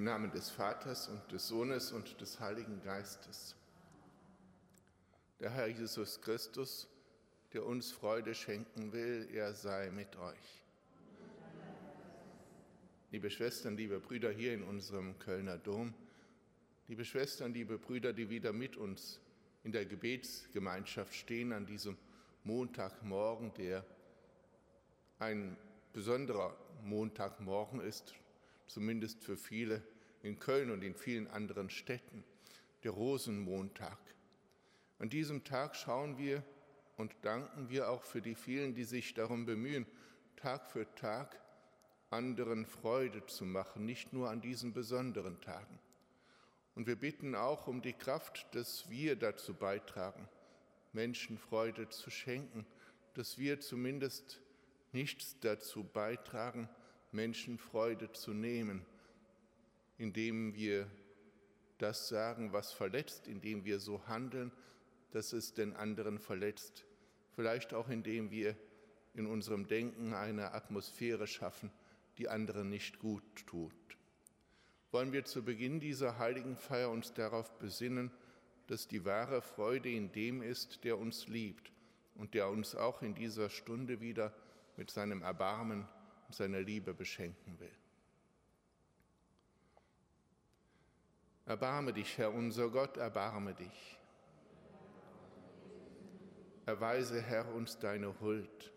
Im Namen des Vaters und des Sohnes und des Heiligen Geistes. Der Herr Jesus Christus, der uns Freude schenken will, er sei mit euch. Liebe Schwestern, liebe Brüder hier in unserem Kölner Dom, liebe Schwestern, liebe Brüder, die wieder mit uns in der Gebetsgemeinschaft stehen an diesem Montagmorgen, der ein besonderer Montagmorgen ist, zumindest für viele in Köln und in vielen anderen Städten, der Rosenmontag. An diesem Tag schauen wir und danken wir auch für die vielen, die sich darum bemühen, Tag für Tag anderen Freude zu machen, nicht nur an diesen besonderen Tagen. Und wir bitten auch um die Kraft, dass wir dazu beitragen, Menschen Freude zu schenken, dass wir zumindest nichts dazu beitragen, Menschen Freude zu nehmen, indem wir das sagen, was verletzt, indem wir so handeln, dass es den anderen verletzt. Vielleicht auch indem wir in unserem Denken eine Atmosphäre schaffen, die anderen nicht gut tut. Wollen wir zu Beginn dieser heiligen Feier uns darauf besinnen, dass die wahre Freude in dem ist, der uns liebt und der uns auch in dieser Stunde wieder mit seinem Erbarmen seiner Liebe beschenken will. Erbarme dich, Herr unser Gott, erbarme dich. Erweise, Herr, uns deine Huld.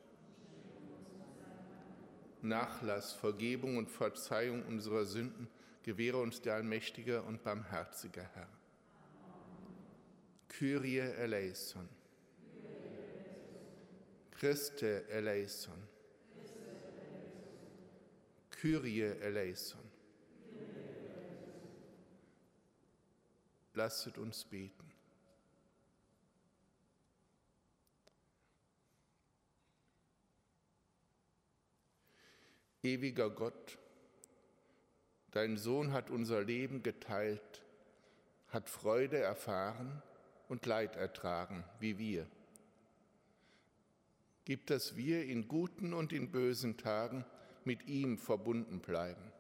Nachlass, Vergebung und Verzeihung unserer Sünden gewähre uns der allmächtige und barmherzige Herr. Kyrie eleison. Christe eleison. Kyrie eleison. Lasset uns beten. Ewiger Gott, dein Sohn hat unser Leben geteilt, hat Freude erfahren und Leid ertragen, wie wir. Gib, dass wir in guten und in bösen Tagen mit ihm verbunden bleiben.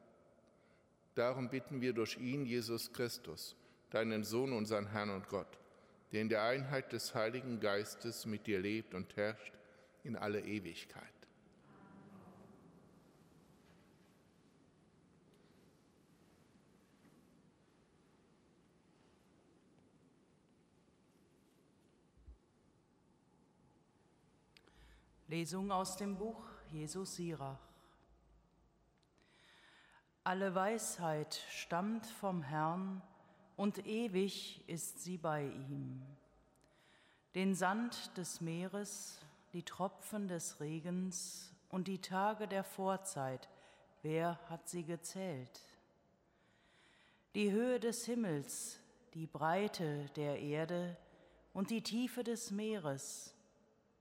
Darum bitten wir durch ihn, Jesus Christus, deinen Sohn, unseren Herrn und Gott, der in der Einheit des Heiligen Geistes mit dir lebt und herrscht in alle Ewigkeit. Lesung aus dem Buch Jesus Sirach. Alle Weisheit stammt vom Herrn und ewig ist sie bei ihm. Den Sand des Meeres, die Tropfen des Regens und die Tage der Vorzeit, wer hat sie gezählt? Die Höhe des Himmels, die Breite der Erde und die Tiefe des Meeres,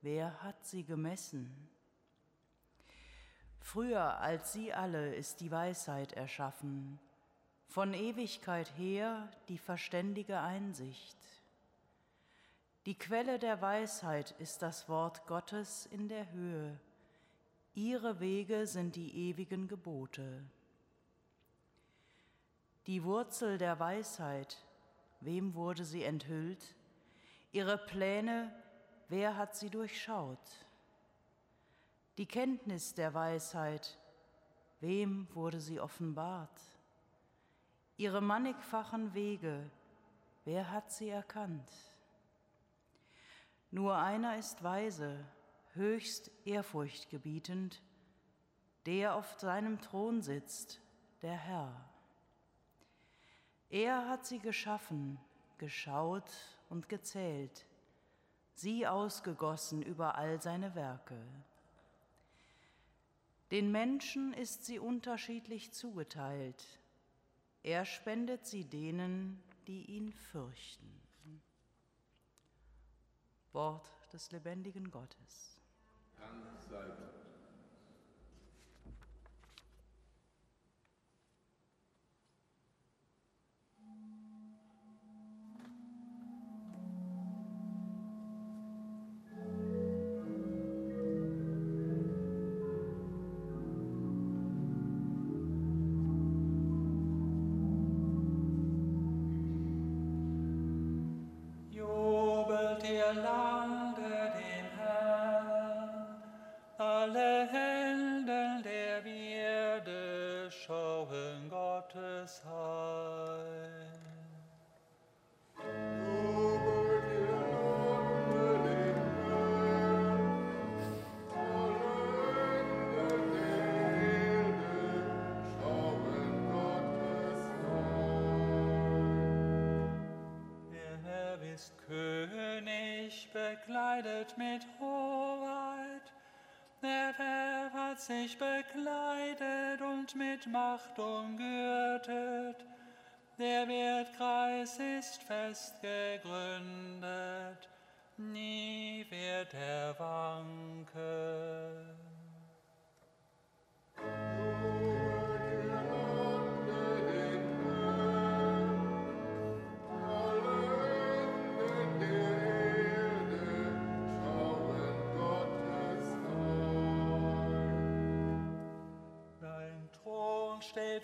wer hat sie gemessen? Früher als sie alle ist die Weisheit erschaffen, von Ewigkeit her die verständige Einsicht. Die Quelle der Weisheit ist das Wort Gottes in der Höhe, ihre Wege sind die ewigen Gebote. Die Wurzel der Weisheit, wem wurde sie enthüllt? Ihre Pläne, wer hat sie durchschaut? Die Kenntnis der Weisheit, wem wurde sie offenbart? Ihre mannigfachen Wege, wer hat sie erkannt? Nur einer ist weise, höchst ehrfurchtgebietend, der auf seinem Thron sitzt, der Herr. Er hat sie geschaffen, geschaut und gezählt, sie ausgegossen über all seine Werke. Den Menschen ist sie unterschiedlich zugeteilt. Er spendet sie denen, die ihn fürchten. Wort des lebendigen Gottes. Dank sei Gott. Der Verb hat sich bekleidet und mit Macht umgürtet. Der Wertkreis ist fest gegründet, nie wird er wanken.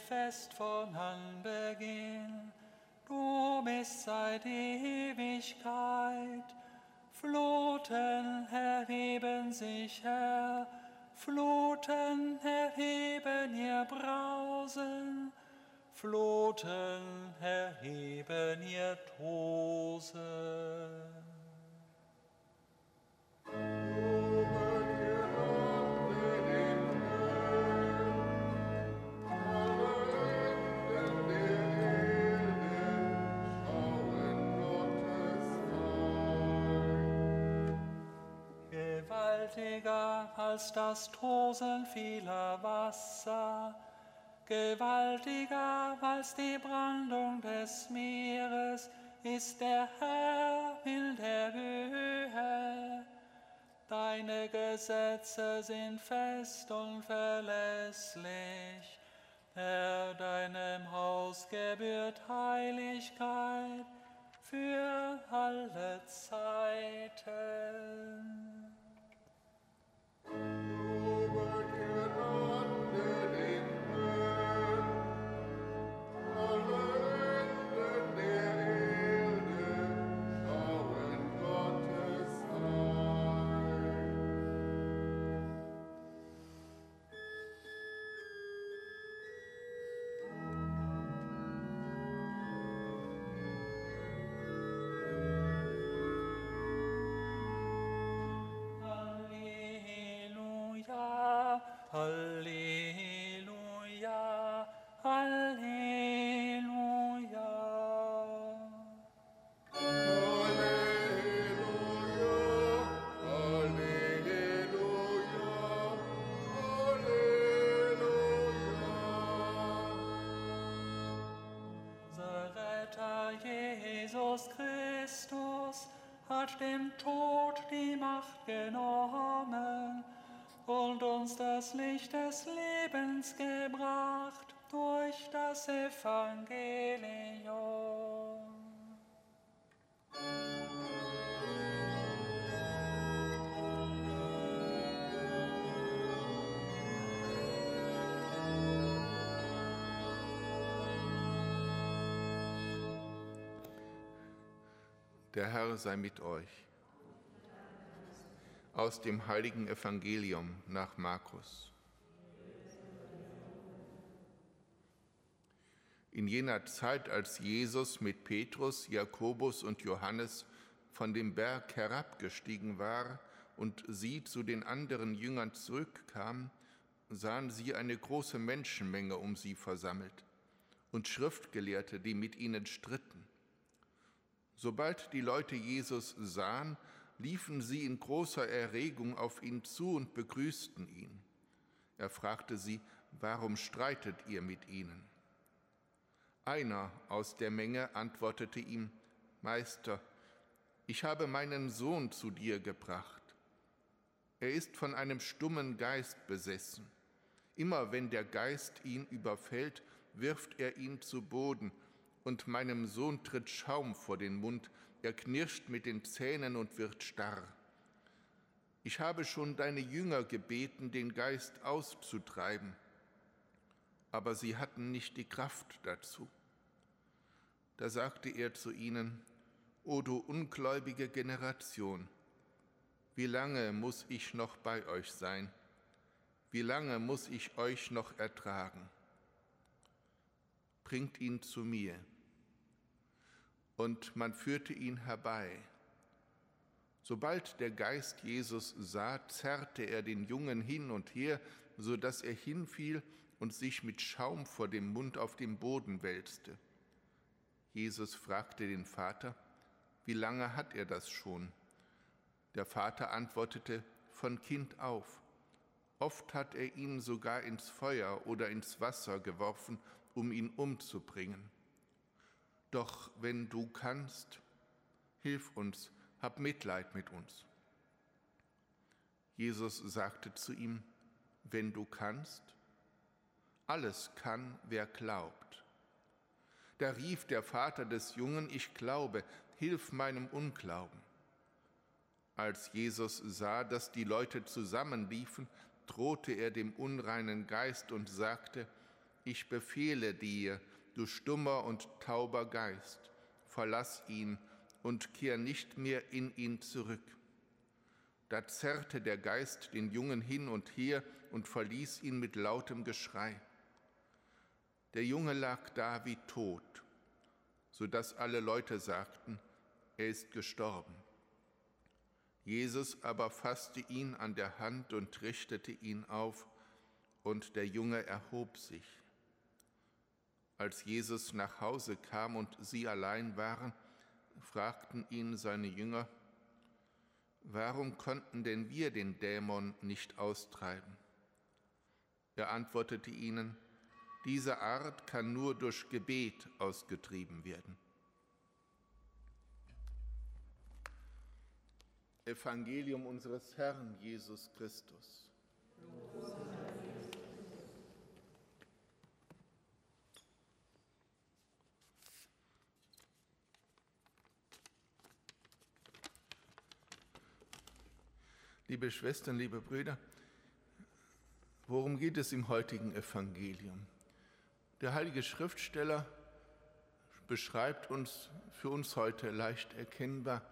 Fest von Anbeginn. Du bist seit Ewigkeit. Fluten erheben sich her, Fluten erheben ihr Brausen, Fluten erheben ihr Tosen. Gewaltiger als das Tosen vieler Wasser, gewaltiger als die Brandung des Meeres ist der Herr in der Höhe. Deine Gesetze sind fest und verlässlich. Herr, deinem Haus gebührt Heiligkeit für alle Zeiten. Hat uns das Licht des Lebens gebracht durch das Evangelium. Der Herr sei mit euch. Aus dem heiligen Evangelium nach Markus. In jener Zeit, als Jesus mit Petrus, Jakobus und Johannes von dem Berg herabgestiegen war und sie zu den anderen Jüngern zurückkam, sahen sie eine große Menschenmenge um sie versammelt und Schriftgelehrte, die mit ihnen stritten. Sobald die Leute Jesus sahen, liefen sie in großer Erregung auf ihn zu und begrüßten ihn. Er fragte sie, warum streitet ihr mit ihnen? Einer aus der Menge antwortete ihm, Meister, ich habe meinen Sohn zu dir gebracht. Er ist von einem stummen Geist besessen. Immer wenn der Geist ihn überfällt, wirft er ihn zu Boden und meinem Sohn tritt Schaum vor den Mund, er knirscht mit den Zähnen und wird starr. Ich habe schon deine Jünger gebeten, den Geist auszutreiben, aber sie hatten nicht die Kraft dazu. Da sagte er zu ihnen, O du ungläubige Generation, wie lange muss ich noch bei euch sein? Wie lange muss ich euch noch ertragen? Bringt ihn zu mir und man führte ihn herbei. Sobald der Geist Jesus sah, zerrte er den Jungen hin und her, so dass er hinfiel und sich mit Schaum vor dem Mund auf dem Boden wälzte. Jesus fragte den Vater, wie lange hat er das schon? Der Vater antwortete, von Kind auf. Oft hat er ihn sogar ins Feuer oder ins Wasser geworfen, um ihn umzubringen. Doch wenn du kannst, hilf uns, hab Mitleid mit uns. Jesus sagte zu ihm, wenn du kannst, alles kann, wer glaubt. Da rief der Vater des Jungen, ich glaube, hilf meinem Unglauben. Als Jesus sah, dass die Leute zusammenliefen, drohte er dem unreinen Geist und sagte, ich befehle dir, du stummer und tauber Geist, verlass ihn und kehr nicht mehr in ihn zurück. Da zerrte der Geist den Jungen hin und her und verließ ihn mit lautem Geschrei. Der Junge lag da wie tot, so dass alle Leute sagten, er ist gestorben. Jesus aber fasste ihn an der Hand und richtete ihn auf, und der Junge erhob sich. Als Jesus nach Hause kam und sie allein waren, fragten ihn seine Jünger, warum konnten denn wir den Dämon nicht austreiben? Er antwortete ihnen, diese Art kann nur durch Gebet ausgetrieben werden. Evangelium unseres Herrn Jesus Christus. Liebe Schwestern, liebe Brüder, worum geht es im heutigen Evangelium? Der heilige Schriftsteller beschreibt uns für uns heute leicht erkennbar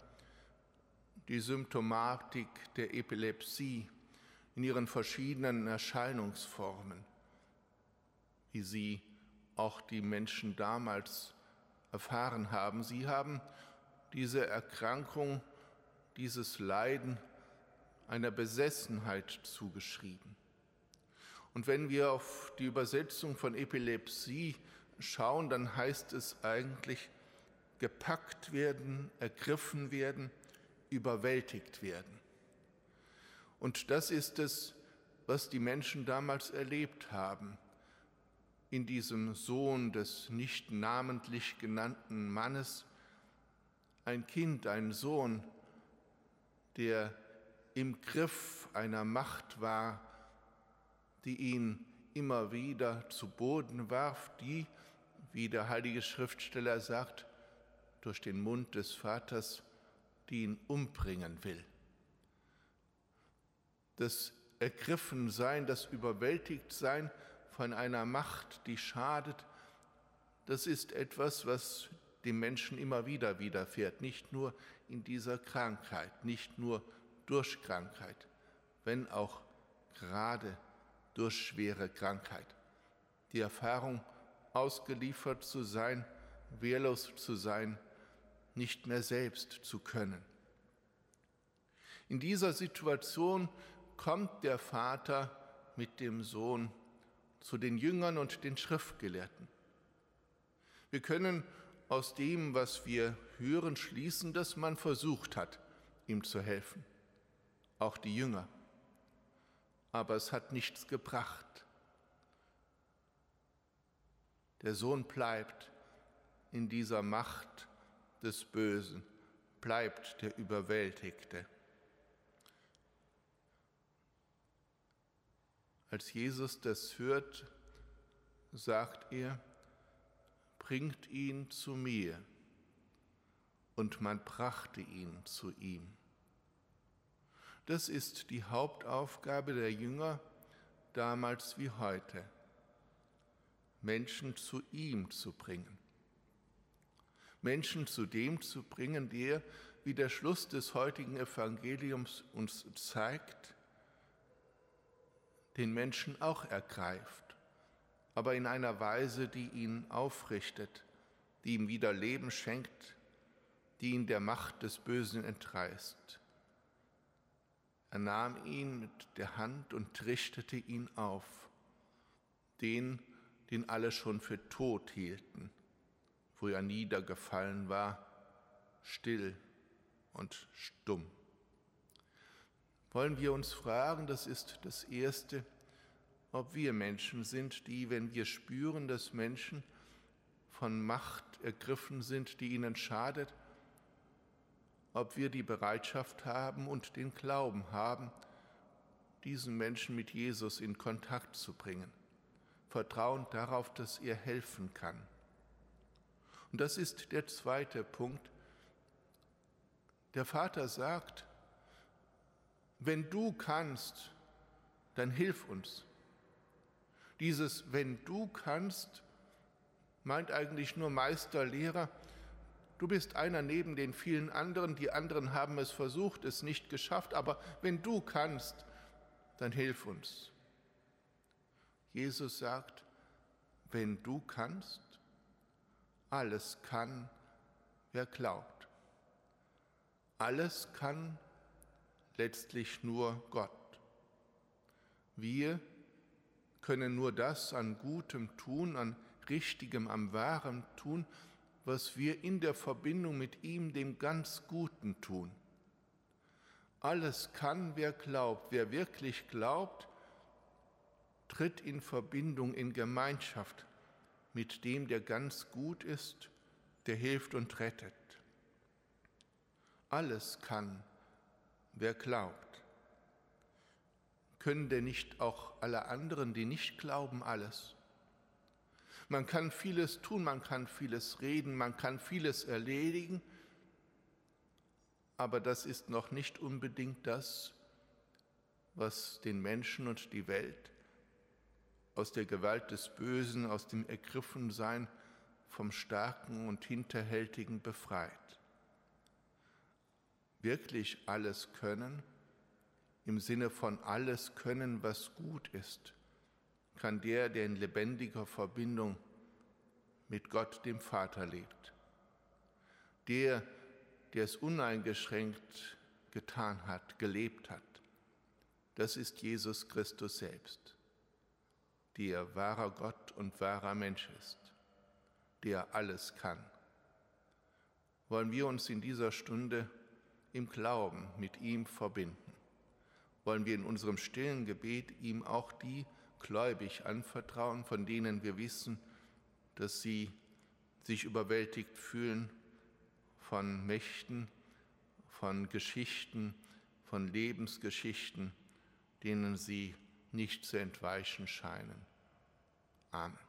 die Symptomatik der Epilepsie in ihren verschiedenen Erscheinungsformen, wie sie auch die Menschen damals erfahren haben. Sie haben diese Erkrankung, dieses Leiden einer Besessenheit zugeschrieben. Und wenn wir auf die Übersetzung von Epilepsie schauen, dann heißt es eigentlich gepackt werden, ergriffen werden, überwältigt werden. Und das ist es, was die Menschen damals erlebt haben in diesem Sohn des nicht namentlich genannten Mannes, ein Kind, ein Sohn, der im Griff einer Macht war, die ihn immer wieder zu Boden warf, die, wie der heilige Schriftsteller sagt, durch den Mund des Vaters, die ihn umbringen will. Das Ergriffensein, das Überwältigtsein von einer Macht, die schadet, das ist etwas, was dem Menschen immer wieder widerfährt, nicht nur in dieser Krankheit, nicht nur durch Krankheit, wenn auch gerade durch schwere Krankheit. Die Erfahrung, ausgeliefert zu sein, wehrlos zu sein, nicht mehr selbst zu können. In dieser Situation kommt der Vater mit dem Sohn zu den Jüngern und den Schriftgelehrten. Wir können aus dem, was wir hören, schließen, dass man versucht hat, ihm zu helfen, auch die Jünger aber es hat nichts gebracht. Der Sohn bleibt in dieser Macht des Bösen, bleibt der Überwältigte. Als Jesus das hört, sagt er, bringt ihn zu mir. Und man brachte ihn zu ihm. Das ist die Hauptaufgabe der Jünger damals wie heute, Menschen zu ihm zu bringen. Menschen zu dem zu bringen, der, wie der Schluss des heutigen Evangeliums uns zeigt, den Menschen auch ergreift, aber in einer Weise, die ihn aufrichtet, die ihm wieder Leben schenkt, die ihn der Macht des Bösen entreißt. Er nahm ihn mit der Hand und richtete ihn auf, den, den alle schon für tot hielten, wo er niedergefallen war, still und stumm. wollen wir uns fragen, das ist das Erste, ob wir Menschen sind, die, wenn wir spüren, dass Menschen von Macht ergriffen sind, die ihnen schadet, ob wir die Bereitschaft haben und den Glauben haben, diesen Menschen mit Jesus in Kontakt zu bringen, vertrauend darauf, dass er helfen kann. Und das ist der zweite Punkt. Der Vater sagt, wenn du kannst, dann hilf uns. Dieses wenn du kannst meint eigentlich nur Meister, Lehrer. Du bist einer neben den vielen anderen, die anderen haben es versucht, es nicht geschafft, aber wenn du kannst, dann hilf uns. Jesus sagt, wenn du kannst, alles kann, wer glaubt. Alles kann letztlich nur Gott. Wir können nur das an Gutem tun, an Richtigem, am Wahren tun, was wir in der Verbindung mit ihm, dem ganz Guten tun. Alles kann, wer glaubt. Wer wirklich glaubt, tritt in Verbindung, in Gemeinschaft mit dem, der ganz gut ist, der hilft und rettet. Alles kann, wer glaubt. Können denn nicht auch alle anderen, die nicht glauben, alles? Man kann vieles tun, man kann vieles reden, man kann vieles erledigen, aber das ist noch nicht unbedingt das, was den Menschen und die Welt aus der Gewalt des Bösen, aus dem Ergriffensein vom Starken und Hinterhältigen befreit. Wirklich alles können, im Sinne von alles können, was gut ist, kann der, der in lebendiger Verbindung mit Gott, dem Vater, lebt. Der, der es uneingeschränkt getan hat, gelebt hat, das ist Jesus Christus selbst, der wahrer Gott und wahrer Mensch ist, der alles kann. Wollen wir uns in dieser Stunde im Glauben mit ihm verbinden? Wollen wir in unserem stillen Gebet ihm auch die gläubig anvertrauen, von denen wir wissen, dass sie sich überwältigt fühlen von Mächten, von Geschichten, von Lebensgeschichten, denen sie nicht zu entweichen scheinen. Amen.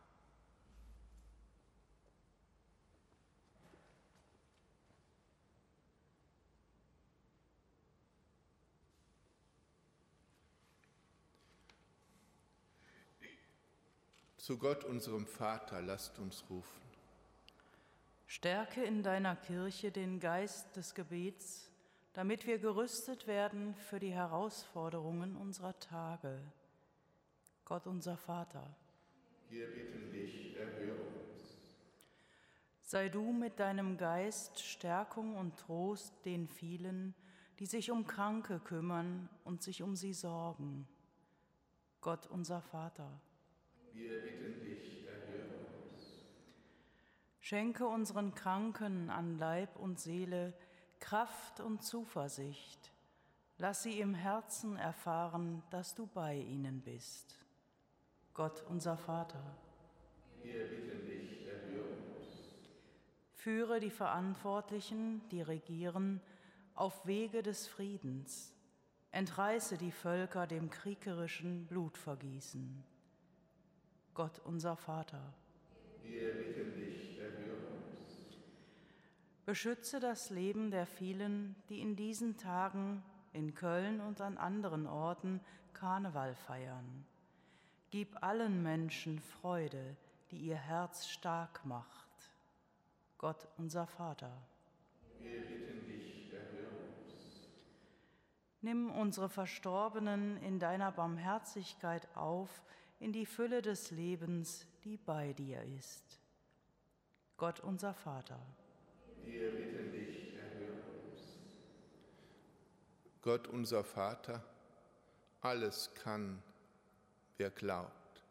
Zu Gott, unserem Vater, lasst uns rufen. Stärke in deiner Kirche den Geist des Gebets, damit wir gerüstet werden für die Herausforderungen unserer Tage. Gott unser Vater. Wir bitten dich, erhöre uns. Sei du mit deinem Geist Stärkung und Trost den vielen, die sich um Kranke kümmern und sich um sie sorgen. Gott unser Vater. Wir bitten dich, erhöre uns. Schenke unseren Kranken an Leib und Seele Kraft und Zuversicht. Lass sie im Herzen erfahren, dass du bei ihnen bist. Gott unser Vater. Wir bitten dich, erhöre uns. Führe die Verantwortlichen, die regieren, auf Wege des Friedens. Entreiße die Völker dem kriegerischen Blutvergießen. Gott unser Vater. Wir bitten dich, erhöre uns. Beschütze das Leben der vielen, die in diesen Tagen in Köln und an anderen Orten Karneval feiern. Gib allen Menschen Freude, die ihr Herz stark macht. Gott unser Vater. Wir bitten dich, erhöre uns. Nimm unsere Verstorbenen in deiner Barmherzigkeit auf, in die Fülle des Lebens, die bei dir ist. Gott unser Vater. Wir bitten dich, erhöre uns. Gott unser Vater, alles kann, wer glaubt.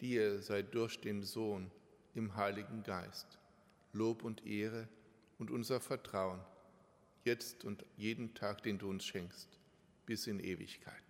Dir sei durch den Sohn im Heiligen Geist Lob und Ehre und unser Vertrauen, jetzt und jeden Tag, den du uns schenkst, bis in Ewigkeit.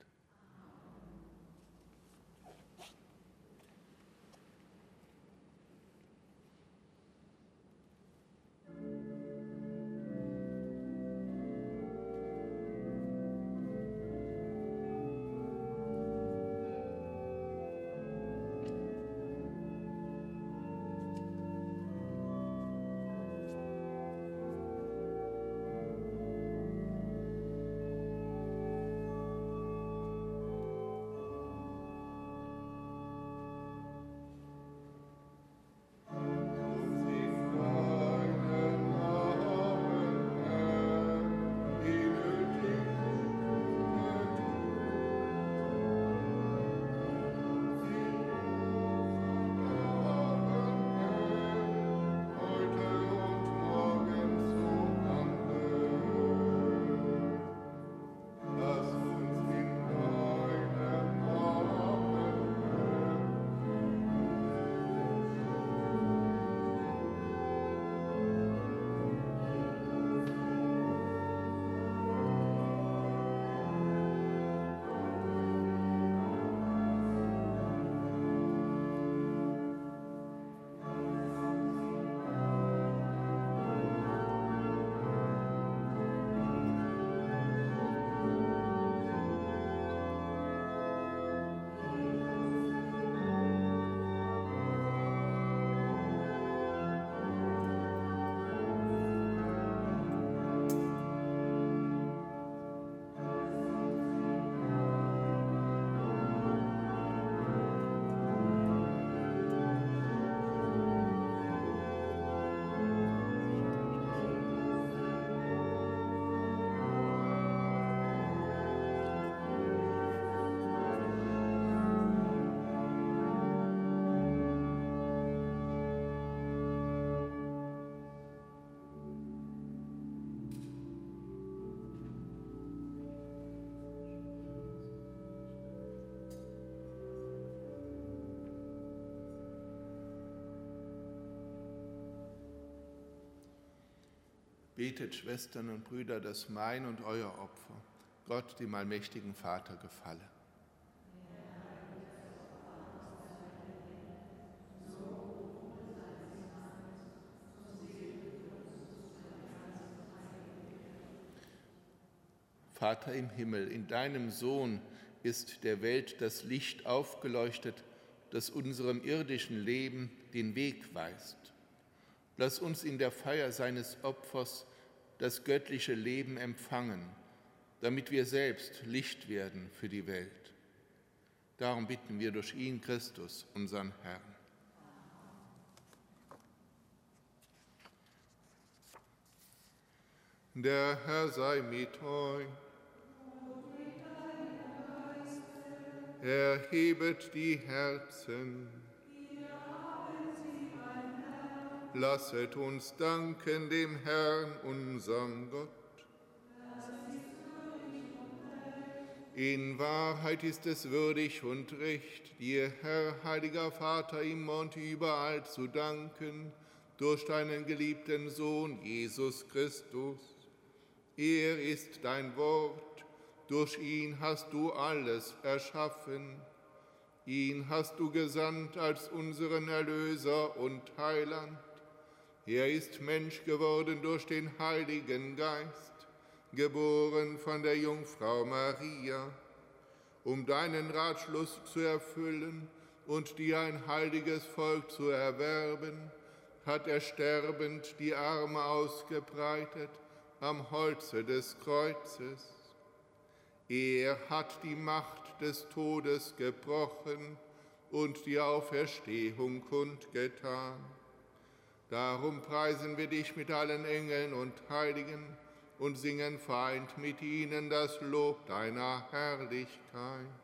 Betet, Schwestern und Brüder, dass mein und euer Opfer Gott, dem allmächtigen Vater, gefalle. Vater im Himmel, in deinem Sohn ist der Welt das Licht aufgeleuchtet, das unserem irdischen Leben den Weg weist. Lass uns in der Feier seines Opfers das göttliche Leben empfangen, damit wir selbst Licht werden für die Welt. Darum bitten wir durch ihn, Christus, unseren Herrn. Der Herr sei mit euch. Erhebet die Herzen. Lasset uns danken dem Herrn, unserem Gott. In Wahrheit ist es würdig und recht, dir, Herr, heiliger Vater, immer und überall zu danken, durch deinen geliebten Sohn Jesus Christus. Er ist dein Wort, durch ihn hast du alles erschaffen. Ihn hast du gesandt als unseren Erlöser und Heiland. Er ist Mensch geworden durch den Heiligen Geist, geboren von der Jungfrau Maria, um deinen Ratschluss zu erfüllen und dir ein heiliges Volk zu erwerben, hat er sterbend die Arme ausgebreitet am Holze des Kreuzes. Er hat die Macht des Todes gebrochen und die Auferstehung kundgetan. Darum preisen wir dich mit allen Engeln und Heiligen und singen feind mit ihnen das Lob deiner Herrlichkeit.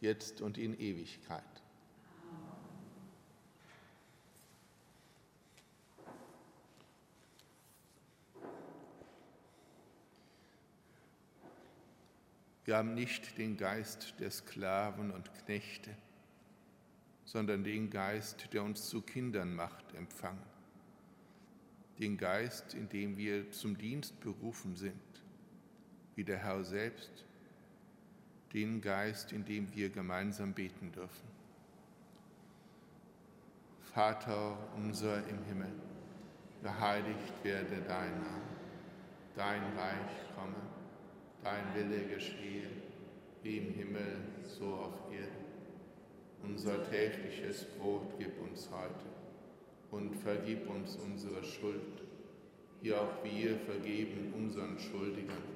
jetzt und in Ewigkeit. Wir haben nicht den Geist der Sklaven und Knechte, sondern den Geist, der uns zu Kindern macht, empfangen. Den Geist, in dem wir zum Dienst berufen sind, wie der Herr selbst den Geist, in dem wir gemeinsam beten dürfen. Vater unser im Himmel, geheiligt werde dein Name, dein Reich komme, dein Wille geschehe, wie im Himmel, so auf Erden. Unser tägliches Brot gib uns heute und vergib uns unsere Schuld, wie auch wir vergeben unseren Schuldigern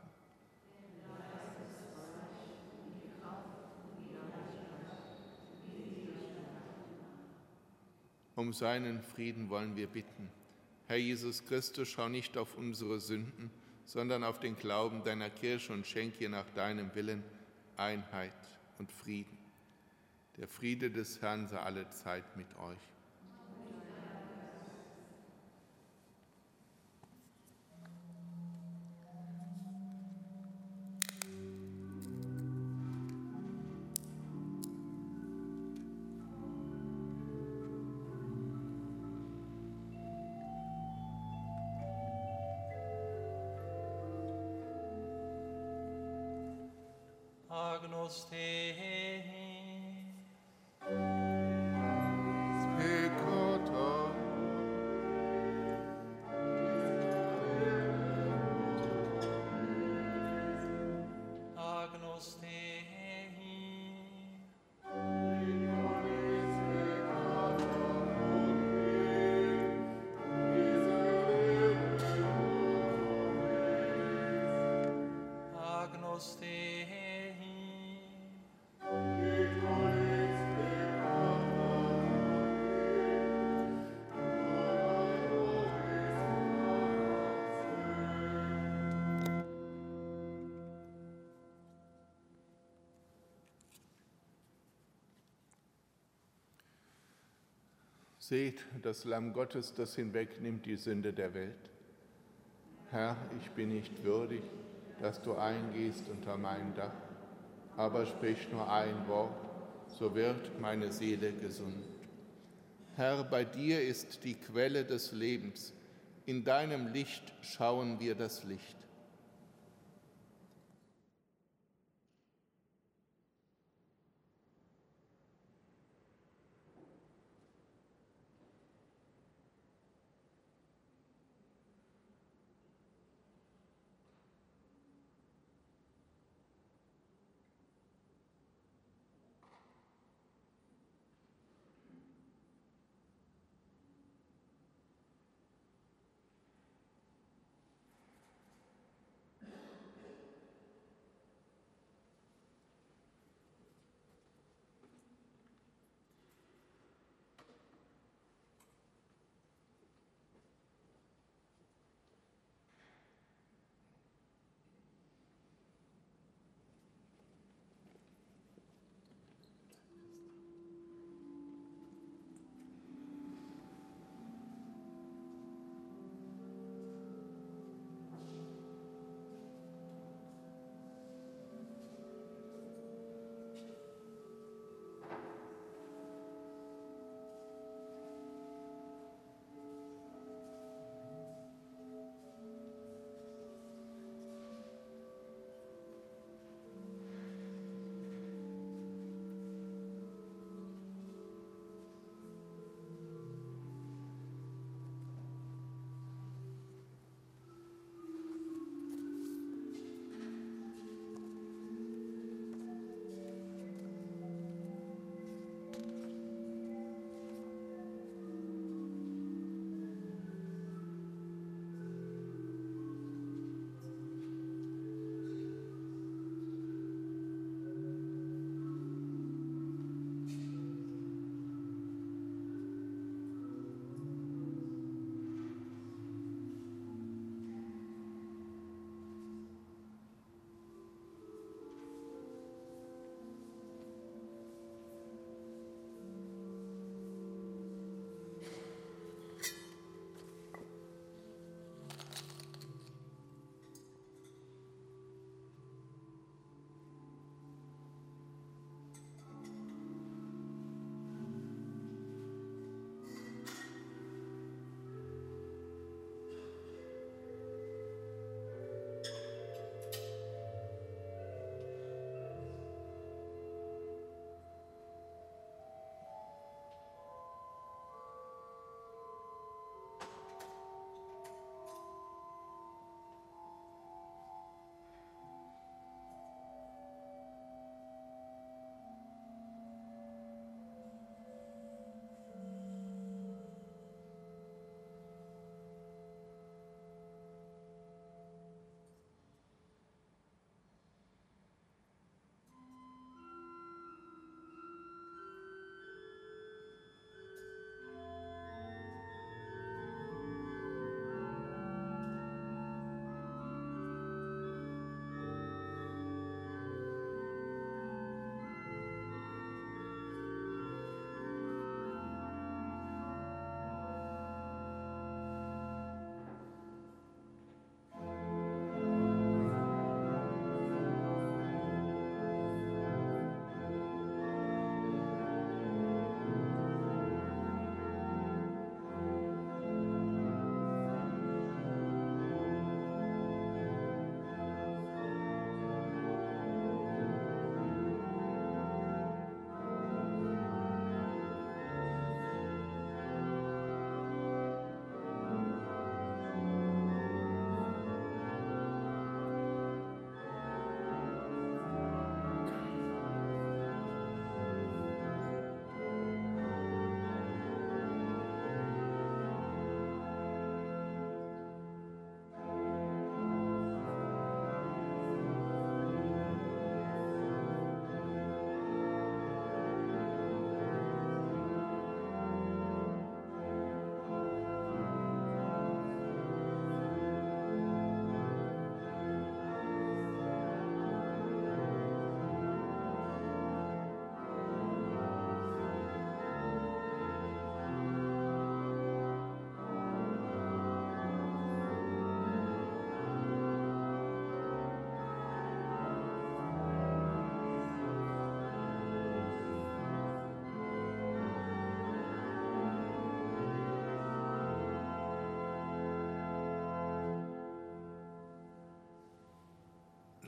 Um seinen Frieden wollen wir bitten. Herr Jesus Christus, schau nicht auf unsere Sünden, sondern auf den Glauben deiner Kirche und schenk ihr nach deinem Willen Einheit und Frieden. Der Friede des Herrn sei alle Zeit mit euch. agnostic. Seht das Lamm Gottes, das hinwegnimmt die Sünde der Welt. Herr, ich bin nicht würdig, dass du eingehst unter mein Dach, aber sprich nur ein Wort, so wird meine Seele gesund. Herr, bei dir ist die Quelle des Lebens, in deinem Licht schauen wir das Licht.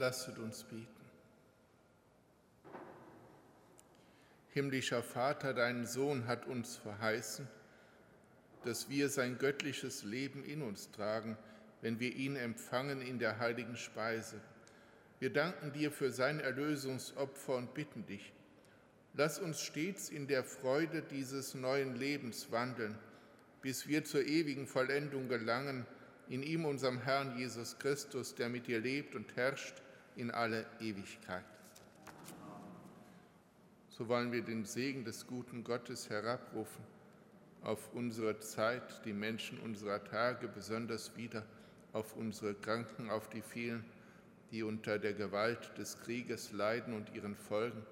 Lasset uns beten. Himmlischer Vater, dein Sohn hat uns verheißen, dass wir sein göttliches Leben in uns tragen, wenn wir ihn empfangen in der heiligen Speise. Wir danken dir für sein Erlösungsopfer und bitten dich, lass uns stets in der Freude dieses neuen Lebens wandeln, bis wir zur ewigen Vollendung gelangen, in ihm, unserem Herrn Jesus Christus, der mit dir lebt und herrscht in alle Ewigkeit. So wollen wir den Segen des guten Gottes herabrufen auf unsere Zeit, die Menschen unserer Tage, besonders wieder auf unsere Kranken, auf die vielen, die unter der Gewalt des Krieges leiden und ihren Folgen,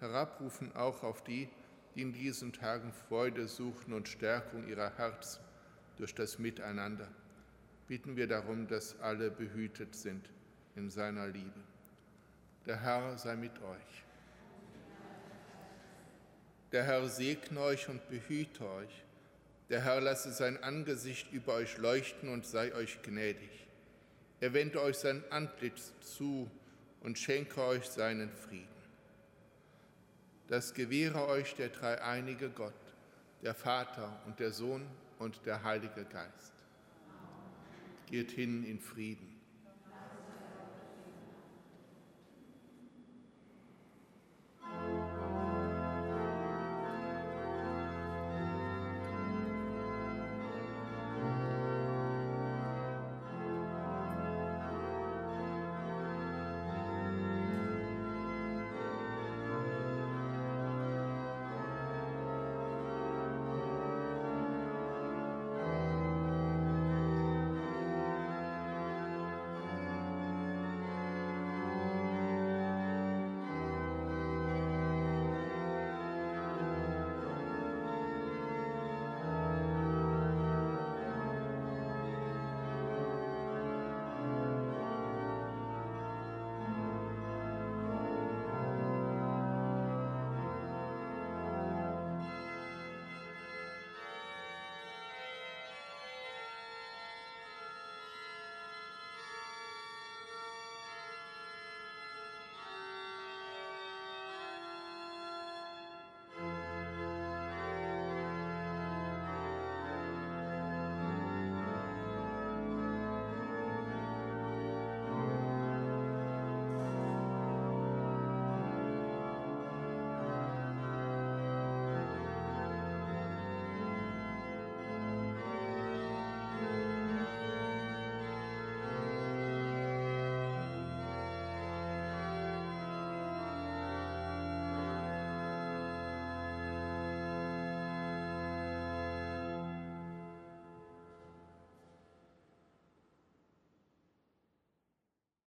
herabrufen auch auf die, die in diesen Tagen Freude suchen und Stärkung ihrer Herzen durch das Miteinander. Bitten wir darum, dass alle behütet sind in seiner Liebe. Der Herr sei mit euch. Der Herr segne euch und behüte euch. Der Herr lasse sein Angesicht über euch leuchten und sei euch gnädig. Er wende euch sein Antlitz zu und schenke euch seinen Frieden. Das gewähre euch der dreieinige Gott, der Vater und der Sohn und der Heilige Geist. Geht hin in Frieden.